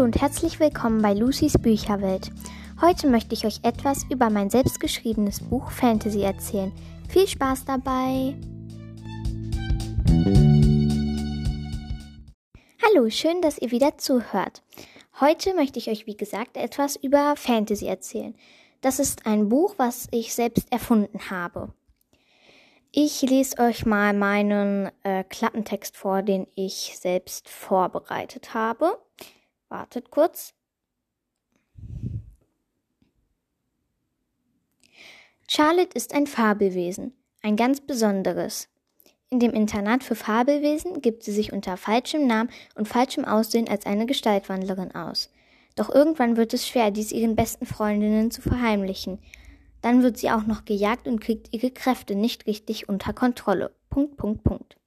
Hallo und herzlich willkommen bei Lucys Bücherwelt. Heute möchte ich euch etwas über mein selbstgeschriebenes Buch Fantasy erzählen. Viel Spaß dabei! Hallo, schön, dass ihr wieder zuhört. Heute möchte ich euch, wie gesagt, etwas über Fantasy erzählen. Das ist ein Buch, was ich selbst erfunden habe. Ich lese euch mal meinen äh, Klappentext vor, den ich selbst vorbereitet habe. Wartet kurz. Charlotte ist ein Fabelwesen, ein ganz besonderes. In dem Internat für Fabelwesen gibt sie sich unter falschem Namen und falschem Aussehen als eine Gestaltwandlerin aus. Doch irgendwann wird es schwer, dies ihren besten Freundinnen zu verheimlichen. Dann wird sie auch noch gejagt und kriegt ihre Kräfte nicht richtig unter Kontrolle. Punkt, Punkt, Punkt.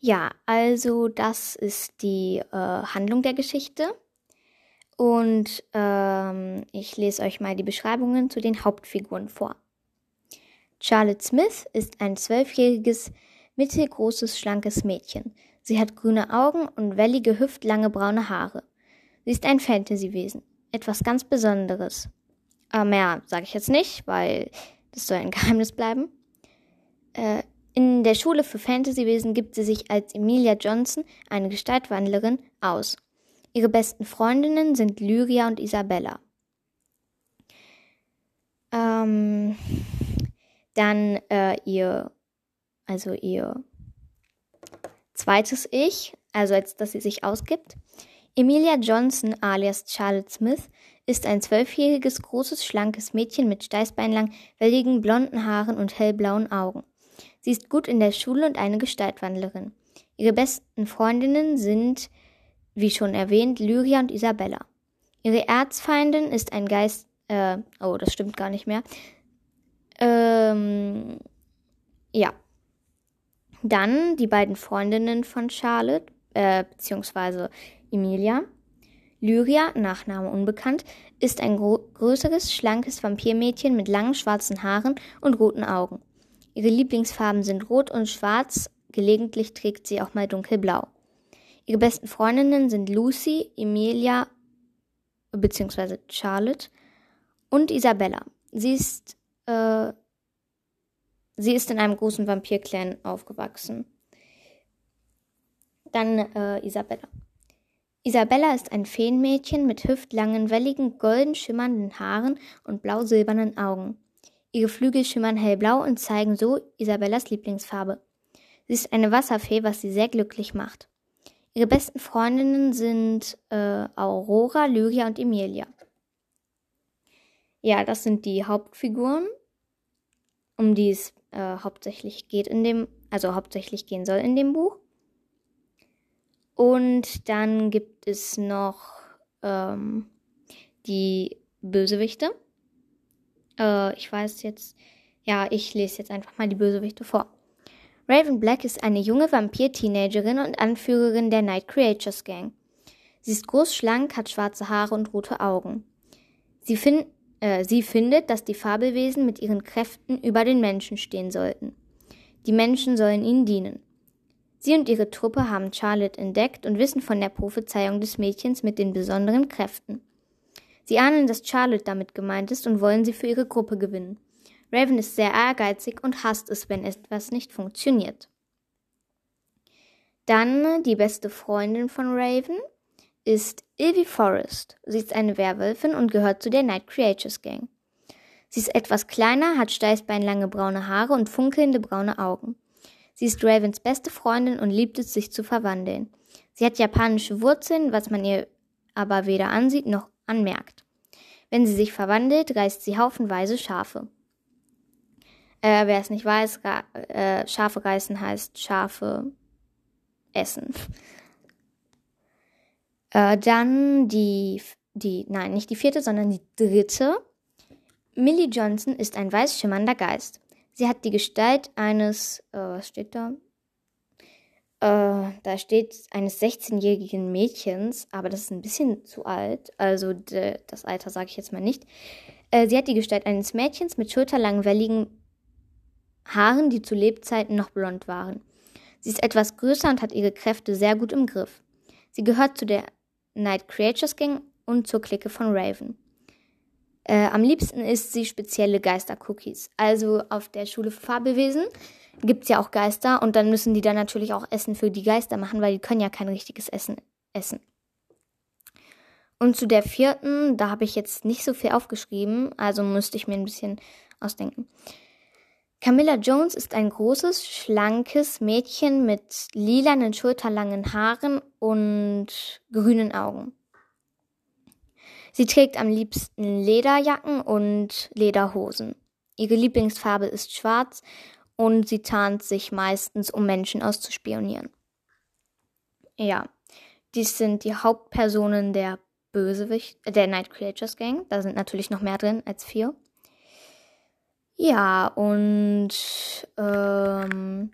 Ja, also das ist die äh, Handlung der Geschichte. Und ähm, ich lese euch mal die Beschreibungen zu den Hauptfiguren vor. Charlotte Smith ist ein zwölfjähriges, mittelgroßes, schlankes Mädchen. Sie hat grüne Augen und wellige, hüftlange braune Haare. Sie ist ein Fantasywesen, etwas ganz Besonderes. Aber mehr sage ich jetzt nicht, weil das soll ein Geheimnis bleiben. Äh, in der Schule für Fantasywesen gibt sie sich als Emilia Johnson, eine Gestaltwandlerin, aus. Ihre besten Freundinnen sind Lyria und Isabella. Ähm, dann äh, ihr, also ihr zweites Ich, also als dass sie sich ausgibt. Emilia Johnson alias Charlotte Smith ist ein zwölfjähriges, großes, schlankes Mädchen mit steißbeinlang, welligen blonden Haaren und hellblauen Augen. Sie ist gut in der Schule und eine Gestaltwandlerin. Ihre besten Freundinnen sind, wie schon erwähnt, Lyria und Isabella. Ihre Erzfeindin ist ein Geist, äh, oh, das stimmt gar nicht mehr. Ähm, ja. Dann die beiden Freundinnen von Charlotte, äh, beziehungsweise Emilia. Lyria, Nachname unbekannt, ist ein größeres, schlankes Vampirmädchen mit langen schwarzen Haaren und roten Augen. Ihre Lieblingsfarben sind Rot und Schwarz, gelegentlich trägt sie auch mal dunkelblau. Ihre besten Freundinnen sind Lucy, Emilia bzw. Charlotte und Isabella. Sie ist, äh, sie ist in einem großen Vampirclan aufgewachsen. Dann äh, Isabella. Isabella ist ein Feenmädchen mit hüftlangen, welligen, golden schimmernden Haaren und blau-silbernen Augen. Ihre Flügel schimmern hellblau und zeigen so Isabellas Lieblingsfarbe. Sie ist eine Wasserfee, was sie sehr glücklich macht. Ihre besten Freundinnen sind äh, Aurora, Lyria und Emilia. Ja, das sind die Hauptfiguren, um die es äh, hauptsächlich geht in dem, also hauptsächlich gehen soll in dem Buch. Und dann gibt es noch ähm, die Bösewichte. Äh, ich weiß jetzt, ja, ich lese jetzt einfach mal die Bösewichte vor. Raven Black ist eine junge Vampir-Teenagerin und Anführerin der Night Creatures Gang. Sie ist groß, schlank, hat schwarze Haare und rote Augen. Sie, fin äh, sie findet, dass die Fabelwesen mit ihren Kräften über den Menschen stehen sollten. Die Menschen sollen ihnen dienen. Sie und ihre Truppe haben Charlotte entdeckt und wissen von der Prophezeiung des Mädchens mit den besonderen Kräften. Sie ahnen, dass Charlotte damit gemeint ist und wollen sie für ihre Gruppe gewinnen. Raven ist sehr ehrgeizig und hasst es, wenn etwas nicht funktioniert. Dann die beste Freundin von Raven ist Ivy Forrest. Sie ist eine Werwölfin und gehört zu der Night Creatures Gang. Sie ist etwas kleiner, hat steißbeinlange braune Haare und funkelnde braune Augen. Sie ist Ravens beste Freundin und liebt es, sich zu verwandeln. Sie hat japanische Wurzeln, was man ihr aber weder ansieht noch anmerkt. Wenn sie sich verwandelt, reißt sie haufenweise Schafe. Äh, wer es nicht weiß, äh, Schafe reißen heißt Schafe essen. Äh, dann die, die, nein, nicht die vierte, sondern die dritte. Millie Johnson ist ein weiß schimmernder Geist. Sie hat die Gestalt eines, äh, was steht da? Äh, da steht eines 16-jährigen Mädchens, aber das ist ein bisschen zu alt. Also de, das Alter sage ich jetzt mal nicht. Äh, sie hat die Gestalt eines Mädchens mit schulterlangen, welligen Haaren, die zu Lebzeiten noch blond waren. Sie ist etwas größer und hat ihre Kräfte sehr gut im Griff. Sie gehört zu der Night Creatures Gang und zur Clique von Raven. Äh, am liebsten isst sie spezielle Geister-Cookies. Also auf der Schule für Fabelwesen gibt es ja auch Geister und dann müssen die dann natürlich auch Essen für die Geister machen, weil die können ja kein richtiges Essen essen. Und zu der vierten, da habe ich jetzt nicht so viel aufgeschrieben, also müsste ich mir ein bisschen ausdenken. Camilla Jones ist ein großes, schlankes Mädchen mit lilanen, schulterlangen Haaren und grünen Augen. Sie trägt am liebsten Lederjacken und Lederhosen. Ihre Lieblingsfarbe ist schwarz und sie tarnt sich meistens, um Menschen auszuspionieren. Ja, dies sind die Hauptpersonen der Bösewicht, äh, der Night Creatures Gang. Da sind natürlich noch mehr drin als vier. Ja, und ähm,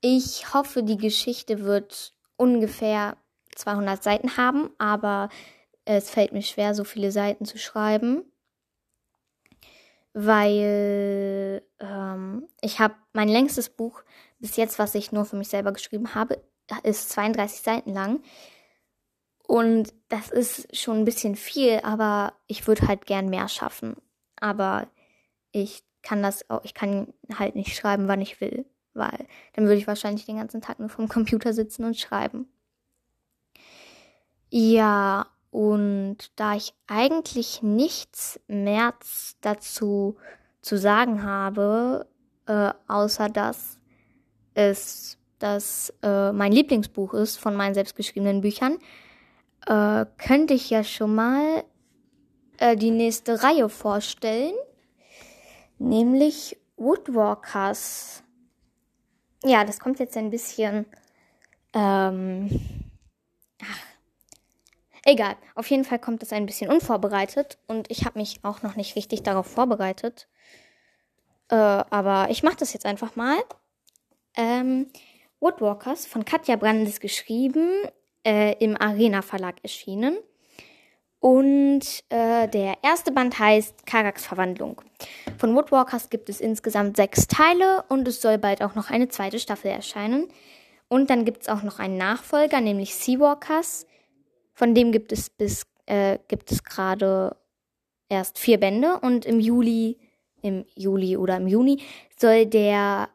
ich hoffe, die Geschichte wird ungefähr 200 Seiten haben, aber es fällt mir schwer, so viele Seiten zu schreiben, weil ähm, ich habe mein längstes Buch bis jetzt, was ich nur für mich selber geschrieben habe, ist 32 Seiten lang. Und das ist schon ein bisschen viel, aber ich würde halt gern mehr schaffen. Aber ich kann das auch, ich kann halt nicht schreiben, wann ich will, weil dann würde ich wahrscheinlich den ganzen Tag nur vom Computer sitzen und schreiben. Ja, und da ich eigentlich nichts mehr dazu zu sagen habe, äh, außer dass es dass äh, mein Lieblingsbuch ist von meinen selbstgeschriebenen Büchern, äh, könnte ich ja schon mal äh, die nächste Reihe vorstellen nämlich Woodwalkers. Ja, das kommt jetzt ein bisschen. Ähm, ach, egal. Auf jeden Fall kommt das ein bisschen unvorbereitet und ich habe mich auch noch nicht richtig darauf vorbereitet. Äh, aber ich mache das jetzt einfach mal. Ähm, Woodwalkers von Katja Brandes geschrieben, äh, im Arena Verlag erschienen. Und äh, der erste Band heißt Karaks Verwandlung. Von Woodwalkers gibt es insgesamt sechs Teile und es soll bald auch noch eine zweite Staffel erscheinen. Und dann gibt es auch noch einen Nachfolger, nämlich Seawalkers. Von dem gibt es bis äh, gibt es gerade erst vier Bände und im Juli, im Juli oder im Juni soll der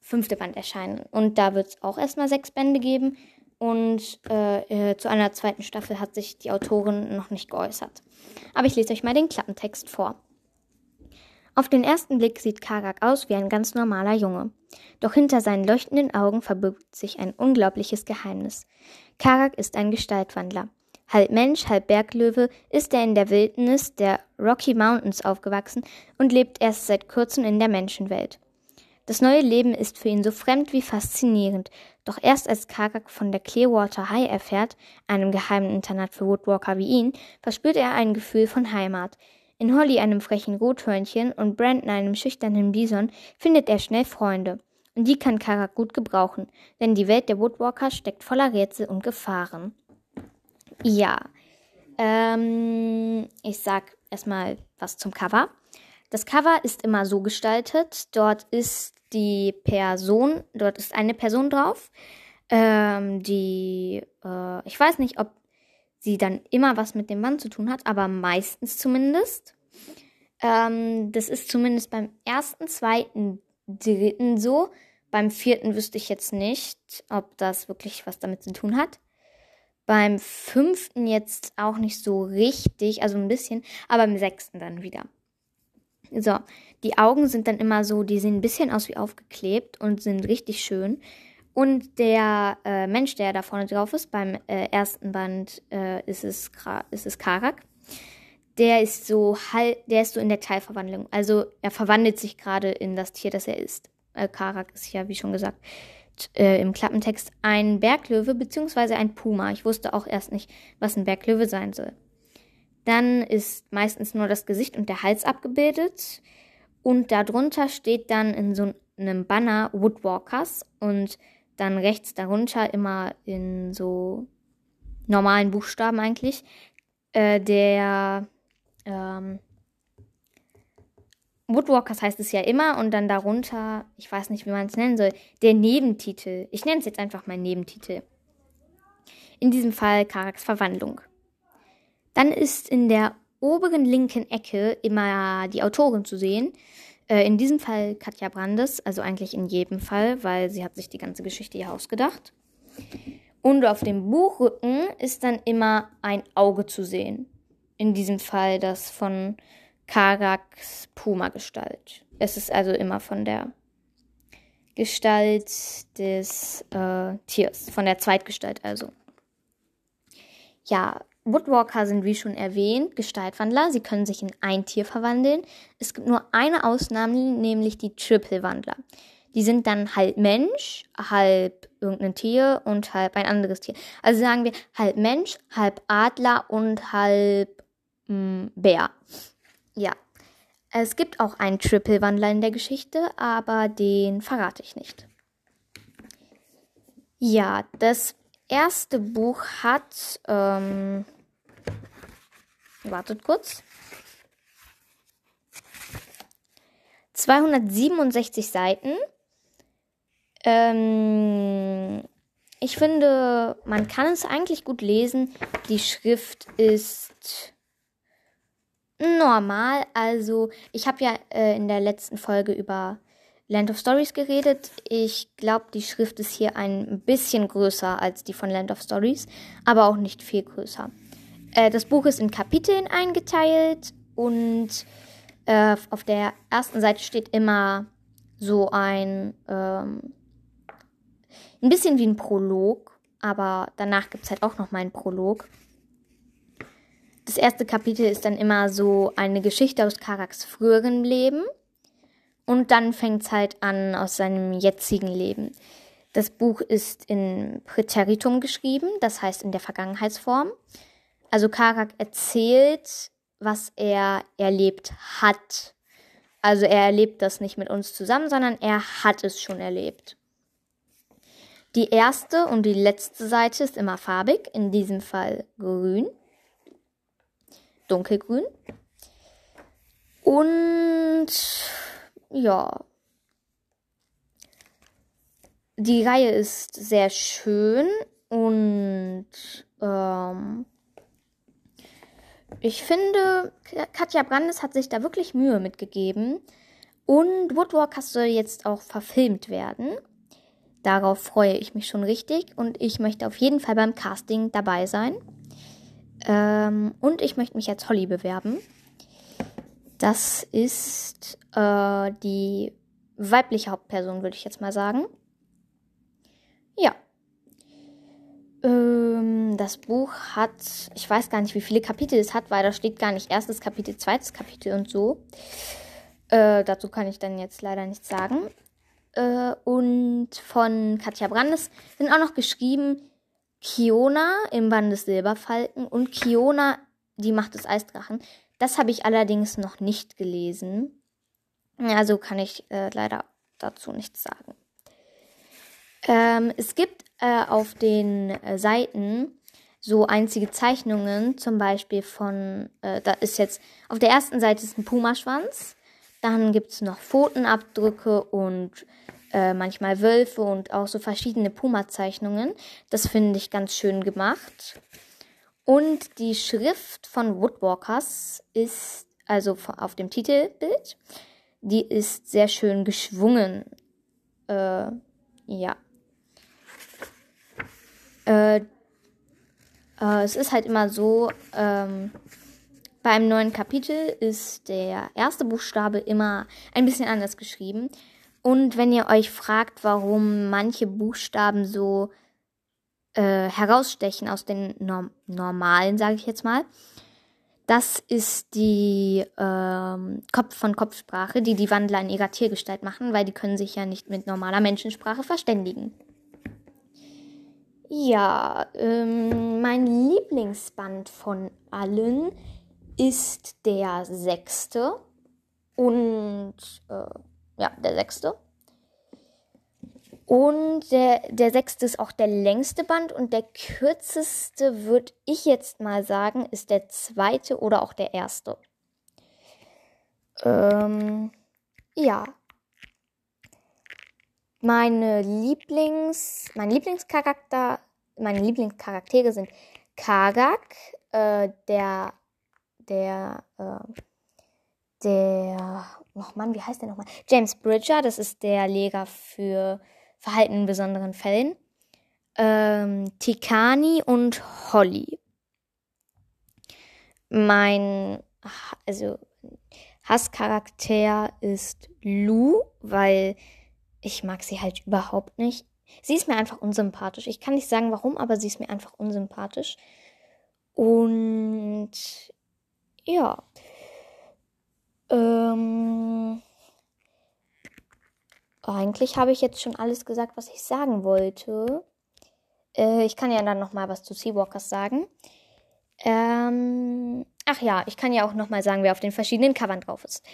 fünfte Band erscheinen. Und da wird es auch erstmal sechs Bände geben und äh, äh, zu einer zweiten Staffel hat sich die Autorin noch nicht geäußert. Aber ich lese euch mal den Klappentext vor. Auf den ersten Blick sieht Karak aus wie ein ganz normaler Junge. Doch hinter seinen leuchtenden Augen verbirgt sich ein unglaubliches Geheimnis. Karak ist ein Gestaltwandler. Halb Mensch, halb Berglöwe ist er in der Wildnis der Rocky Mountains aufgewachsen und lebt erst seit kurzem in der Menschenwelt. Das neue Leben ist für ihn so fremd wie faszinierend, doch erst als Karak von der Clearwater High erfährt, einem geheimen Internat für Woodwalker wie ihn, verspürt er ein Gefühl von Heimat. In Holly, einem frechen Rothörnchen, und Brandon, einem schüchternen Bison, findet er schnell Freunde. Und die kann Karak gut gebrauchen, denn die Welt der Woodwalker steckt voller Rätsel und Gefahren. Ja, ähm, ich sag erstmal was zum Cover. Das Cover ist immer so gestaltet. Dort ist die Person, dort ist eine Person drauf, ähm, die, äh, ich weiß nicht, ob sie dann immer was mit dem Mann zu tun hat, aber meistens zumindest. Ähm, das ist zumindest beim ersten, zweiten, dritten so. Beim vierten wüsste ich jetzt nicht, ob das wirklich was damit zu tun hat. Beim fünften jetzt auch nicht so richtig, also ein bisschen, aber beim sechsten dann wieder. So, die Augen sind dann immer so, die sehen ein bisschen aus wie aufgeklebt und sind richtig schön. Und der äh, Mensch, der da vorne drauf ist, beim äh, ersten Band äh, ist, es, ist es Karak. Der ist so halt, der ist so in der Teilverwandlung. Also er verwandelt sich gerade in das Tier, das er ist. Äh, Karak ist ja, wie schon gesagt, äh, im Klappentext ein Berglöwe bzw. ein Puma. Ich wusste auch erst nicht, was ein Berglöwe sein soll. Dann ist meistens nur das Gesicht und der Hals abgebildet. Und darunter steht dann in so einem Banner Woodwalkers und dann rechts darunter immer in so normalen Buchstaben eigentlich äh, der ähm, Woodwalkers heißt es ja immer und dann darunter, ich weiß nicht, wie man es nennen soll, der Nebentitel. Ich nenne es jetzt einfach mal Nebentitel. In diesem Fall Karaks Verwandlung. Dann ist in der oberen linken Ecke immer die Autorin zu sehen. Äh, in diesem Fall Katja Brandes, also eigentlich in jedem Fall, weil sie hat sich die ganze Geschichte hier ausgedacht. Und auf dem Buchrücken ist dann immer ein Auge zu sehen. In diesem Fall das von Karaks Puma-Gestalt. Es ist also immer von der Gestalt des äh, Tiers, von der Zweitgestalt also. Ja, Woodwalker sind wie schon erwähnt Gestaltwandler. Sie können sich in ein Tier verwandeln. Es gibt nur eine Ausnahme, nämlich die Triple-Wandler. Die sind dann halb Mensch, halb irgendein Tier und halb ein anderes Tier. Also sagen wir halb Mensch, halb Adler und halb mh, hm, Bär. Ja. Es gibt auch einen Triple-Wandler in der Geschichte, aber den verrate ich nicht. Ja, das erste Buch hat, ähm, wartet kurz, 267 Seiten. Ähm, ich finde, man kann es eigentlich gut lesen. Die Schrift ist normal. Also, ich habe ja äh, in der letzten Folge über Land of Stories geredet. Ich glaube, die Schrift ist hier ein bisschen größer als die von Land of Stories, aber auch nicht viel größer. Äh, das Buch ist in Kapiteln eingeteilt und äh, auf der ersten Seite steht immer so ein, ähm, ein bisschen wie ein Prolog, aber danach gibt es halt auch noch mal einen Prolog. Das erste Kapitel ist dann immer so eine Geschichte aus Karaks früheren Leben. Und dann fängt es halt an aus seinem jetzigen Leben. Das Buch ist in Präteritum geschrieben, das heißt in der Vergangenheitsform. Also Karak erzählt, was er erlebt hat. Also er erlebt das nicht mit uns zusammen, sondern er hat es schon erlebt. Die erste und die letzte Seite ist immer farbig, in diesem Fall grün dunkelgrün. Und ja, die Reihe ist sehr schön und ähm, ich finde, Katja Brandes hat sich da wirklich Mühe mitgegeben. Und Woodwalker soll jetzt auch verfilmt werden. Darauf freue ich mich schon richtig und ich möchte auf jeden Fall beim Casting dabei sein. Ähm, und ich möchte mich als Holly bewerben. Das ist äh, die weibliche Hauptperson, würde ich jetzt mal sagen. Ja. Ähm, das Buch hat, ich weiß gar nicht, wie viele Kapitel es hat, weil da steht gar nicht erstes Kapitel, zweites Kapitel und so. Äh, dazu kann ich dann jetzt leider nichts sagen. Äh, und von Katja Brandes sind auch noch geschrieben Kiona im Band des Silberfalken und Kiona, die Macht des Eisdrachen. Das habe ich allerdings noch nicht gelesen. Also kann ich äh, leider dazu nichts sagen. Ähm, es gibt äh, auf den äh, Seiten so einzige Zeichnungen, zum Beispiel von, äh, da ist jetzt, auf der ersten Seite ist ein Pumaschwanz, dann gibt es noch Pfotenabdrücke und äh, manchmal Wölfe und auch so verschiedene Puma-Zeichnungen. Das finde ich ganz schön gemacht. Und die Schrift von Woodwalkers ist, also auf dem Titelbild, die ist sehr schön geschwungen. Äh, ja. Äh, äh, es ist halt immer so, ähm, beim neuen Kapitel ist der erste Buchstabe immer ein bisschen anders geschrieben. Und wenn ihr euch fragt, warum manche Buchstaben so äh, herausstechen aus den Norm normalen, sage ich jetzt mal, das ist die ähm, Kopf von Kopfsprache, die die Wandler in ihrer Tiergestalt machen, weil die können sich ja nicht mit normaler Menschensprache verständigen. Ja, ähm, mein Lieblingsband von allen ist der sechste und äh, ja, der sechste. Und der, der sechste ist auch der längste Band und der kürzeste, würde ich jetzt mal sagen, ist der zweite oder auch der erste. Ähm, ja. Meine Lieblings, mein Lieblingscharakter meine Lieblingscharaktere sind Kagak, äh, der, der, äh, der, oh Mann, wie heißt der nochmal? James Bridger, das ist der Leger für Verhalten in besonderen Fällen. Ähm, Tikani und Holly. Mein, also Hasscharakter ist Lou, weil ich mag sie halt überhaupt nicht. Sie ist mir einfach unsympathisch. Ich kann nicht sagen warum, aber sie ist mir einfach unsympathisch. Und ja. Ähm, eigentlich habe ich jetzt schon alles gesagt, was ich sagen wollte. Äh, ich kann ja dann noch mal was zu Seawalkers sagen. Ähm, ach ja, ich kann ja auch noch mal sagen, wer auf den verschiedenen Covern drauf ist.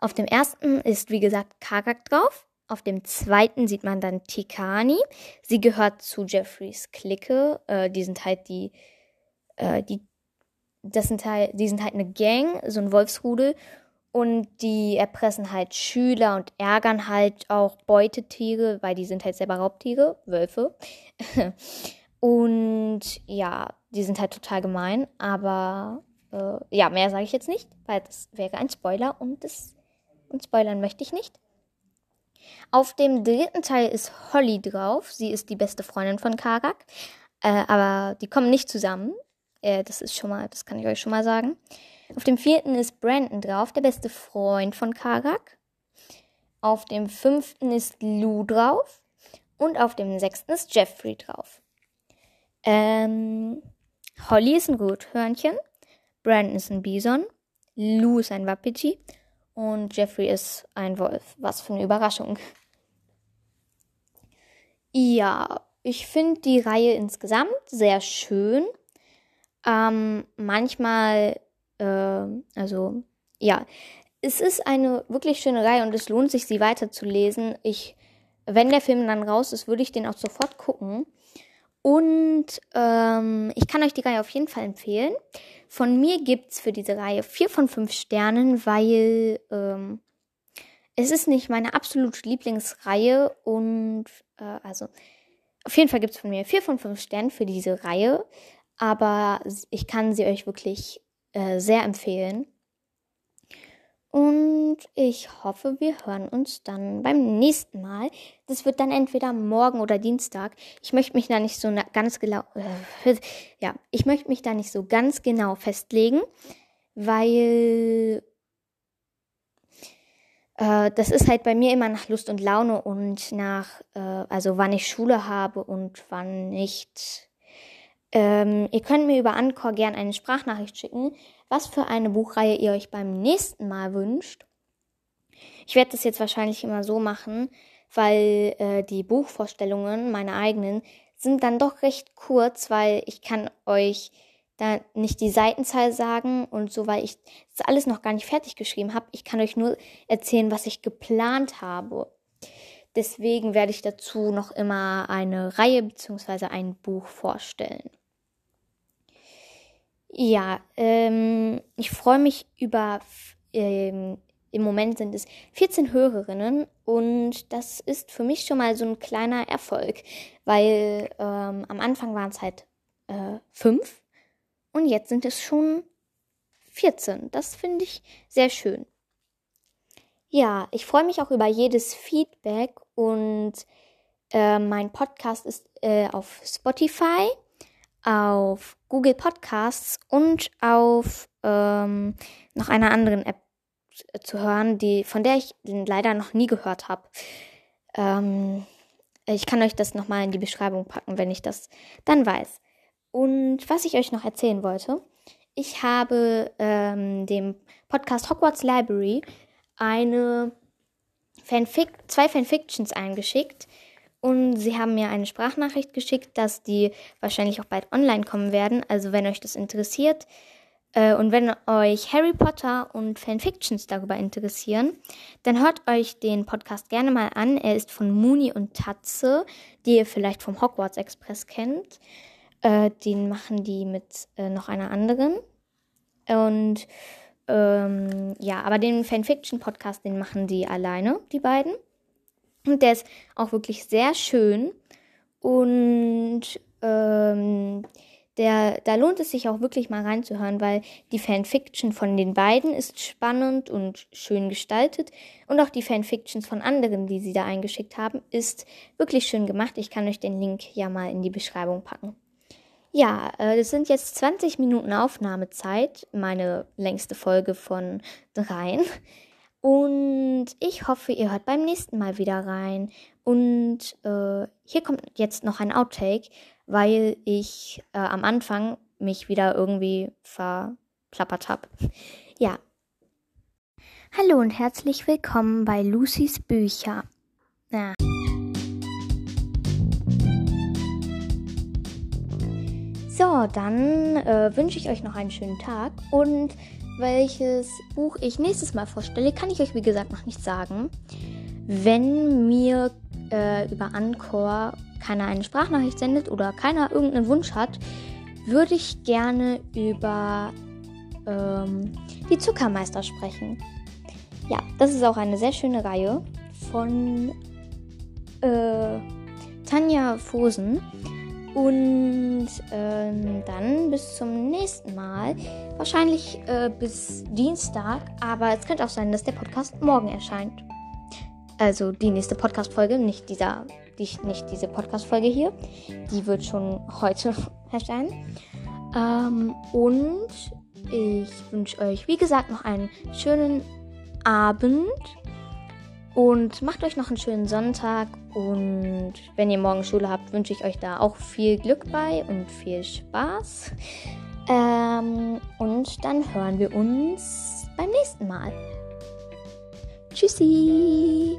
Auf dem ersten ist, wie gesagt, Kagak drauf. Auf dem zweiten sieht man dann Tikani. Sie gehört zu Jeffreys Clique. Äh, die sind halt die, äh, die, das sind halt, die sind halt eine Gang, so ein Wolfsrudel. Und die erpressen halt Schüler und ärgern halt auch Beutetiere, weil die sind halt selber Raubtiere, Wölfe. und ja, die sind halt total gemein. Aber äh, ja, mehr sage ich jetzt nicht, weil das wäre ein Spoiler und das und spoilern möchte ich nicht. Auf dem dritten Teil ist Holly drauf. Sie ist die beste Freundin von Karak. Äh, aber die kommen nicht zusammen. Äh, das ist schon mal, das kann ich euch schon mal sagen. Auf dem vierten ist Brandon drauf, der beste Freund von Karak. Auf dem fünften ist Lou drauf. Und auf dem sechsten ist Jeffrey drauf. Ähm, Holly ist ein Rothörnchen. Brandon ist ein Bison. Lou ist ein Wapiti. Und Jeffrey ist ein Wolf. Was für eine Überraschung. Ja, ich finde die Reihe insgesamt sehr schön. Ähm, manchmal, äh, also ja, es ist eine wirklich schöne Reihe und es lohnt sich, sie weiterzulesen. Ich, wenn der Film dann raus ist, würde ich den auch sofort gucken. Und ähm, ich kann euch die Reihe auf jeden Fall empfehlen. Von mir gibt's für diese Reihe vier von fünf Sternen, weil ähm, es ist nicht meine absolute Lieblingsreihe und äh, also auf jeden Fall gibt's von mir vier von fünf Sternen für diese Reihe, aber ich kann sie euch wirklich äh, sehr empfehlen. Und ich hoffe, wir hören uns dann beim nächsten Mal. Das wird dann entweder morgen oder Dienstag. Ich möchte mich da nicht so ganz genau, äh, ja, ich möchte mich da nicht so ganz genau festlegen, weil äh, das ist halt bei mir immer nach Lust und Laune und nach, äh, also wann ich Schule habe und wann nicht. Ähm, ihr könnt mir über Anchor gern eine Sprachnachricht schicken was für eine Buchreihe ihr euch beim nächsten Mal wünscht. Ich werde das jetzt wahrscheinlich immer so machen, weil äh, die Buchvorstellungen, meine eigenen, sind dann doch recht kurz, weil ich kann euch da nicht die Seitenzahl sagen und so, weil ich das alles noch gar nicht fertig geschrieben habe. Ich kann euch nur erzählen, was ich geplant habe. Deswegen werde ich dazu noch immer eine Reihe bzw. ein Buch vorstellen. Ja, ähm, ich freue mich über, ähm, im Moment sind es 14 Hörerinnen und das ist für mich schon mal so ein kleiner Erfolg, weil ähm, am Anfang waren es halt äh, fünf und jetzt sind es schon 14. Das finde ich sehr schön. Ja, ich freue mich auch über jedes Feedback und äh, mein Podcast ist äh, auf Spotify auf Google Podcasts und auf ähm, noch einer anderen App zu hören, die, von der ich leider noch nie gehört habe. Ähm, ich kann euch das nochmal in die Beschreibung packen, wenn ich das dann weiß. Und was ich euch noch erzählen wollte, ich habe ähm, dem Podcast Hogwarts Library eine Fanfic zwei Fanfictions eingeschickt und sie haben mir eine Sprachnachricht geschickt, dass die wahrscheinlich auch bald online kommen werden. Also wenn euch das interessiert äh, und wenn euch Harry Potter und Fanfictions darüber interessieren, dann hört euch den Podcast gerne mal an. Er ist von Mooney und Tatze, die ihr vielleicht vom Hogwarts Express kennt. Äh, den machen die mit äh, noch einer anderen. Und ähm, ja, aber den Fanfiction-Podcast, den machen die alleine, die beiden. Und der ist auch wirklich sehr schön. Und ähm, der, da lohnt es sich auch wirklich mal reinzuhören, weil die Fanfiction von den beiden ist spannend und schön gestaltet. Und auch die Fanfictions von anderen, die sie da eingeschickt haben, ist wirklich schön gemacht. Ich kann euch den Link ja mal in die Beschreibung packen. Ja, äh, das sind jetzt 20 Minuten Aufnahmezeit, meine längste Folge von dreien. Und ich hoffe, ihr hört beim nächsten Mal wieder rein. Und äh, hier kommt jetzt noch ein Outtake, weil ich äh, am Anfang mich wieder irgendwie verplappert habe. Ja. Hallo und herzlich willkommen bei Lucys Bücher. Ja. So, dann äh, wünsche ich euch noch einen schönen Tag und welches Buch ich nächstes Mal vorstelle, kann ich euch wie gesagt noch nicht sagen. Wenn mir äh, über Anchor keiner eine Sprachnachricht sendet oder keiner irgendeinen Wunsch hat, würde ich gerne über ähm, die Zuckermeister sprechen. Ja, das ist auch eine sehr schöne Reihe von äh, Tanja Fosen. Und ähm, dann bis zum nächsten Mal. Wahrscheinlich äh, bis Dienstag. Aber es könnte auch sein, dass der Podcast morgen erscheint. Also die nächste Podcast-Folge, nicht die, nicht diese Podcast-Folge hier. Die wird schon heute erscheinen. Ähm, und ich wünsche euch, wie gesagt, noch einen schönen Abend. Und macht euch noch einen schönen Sonntag. Und wenn ihr morgen Schule habt, wünsche ich euch da auch viel Glück bei und viel Spaß. Ähm, und dann hören wir uns beim nächsten Mal. Tschüssi!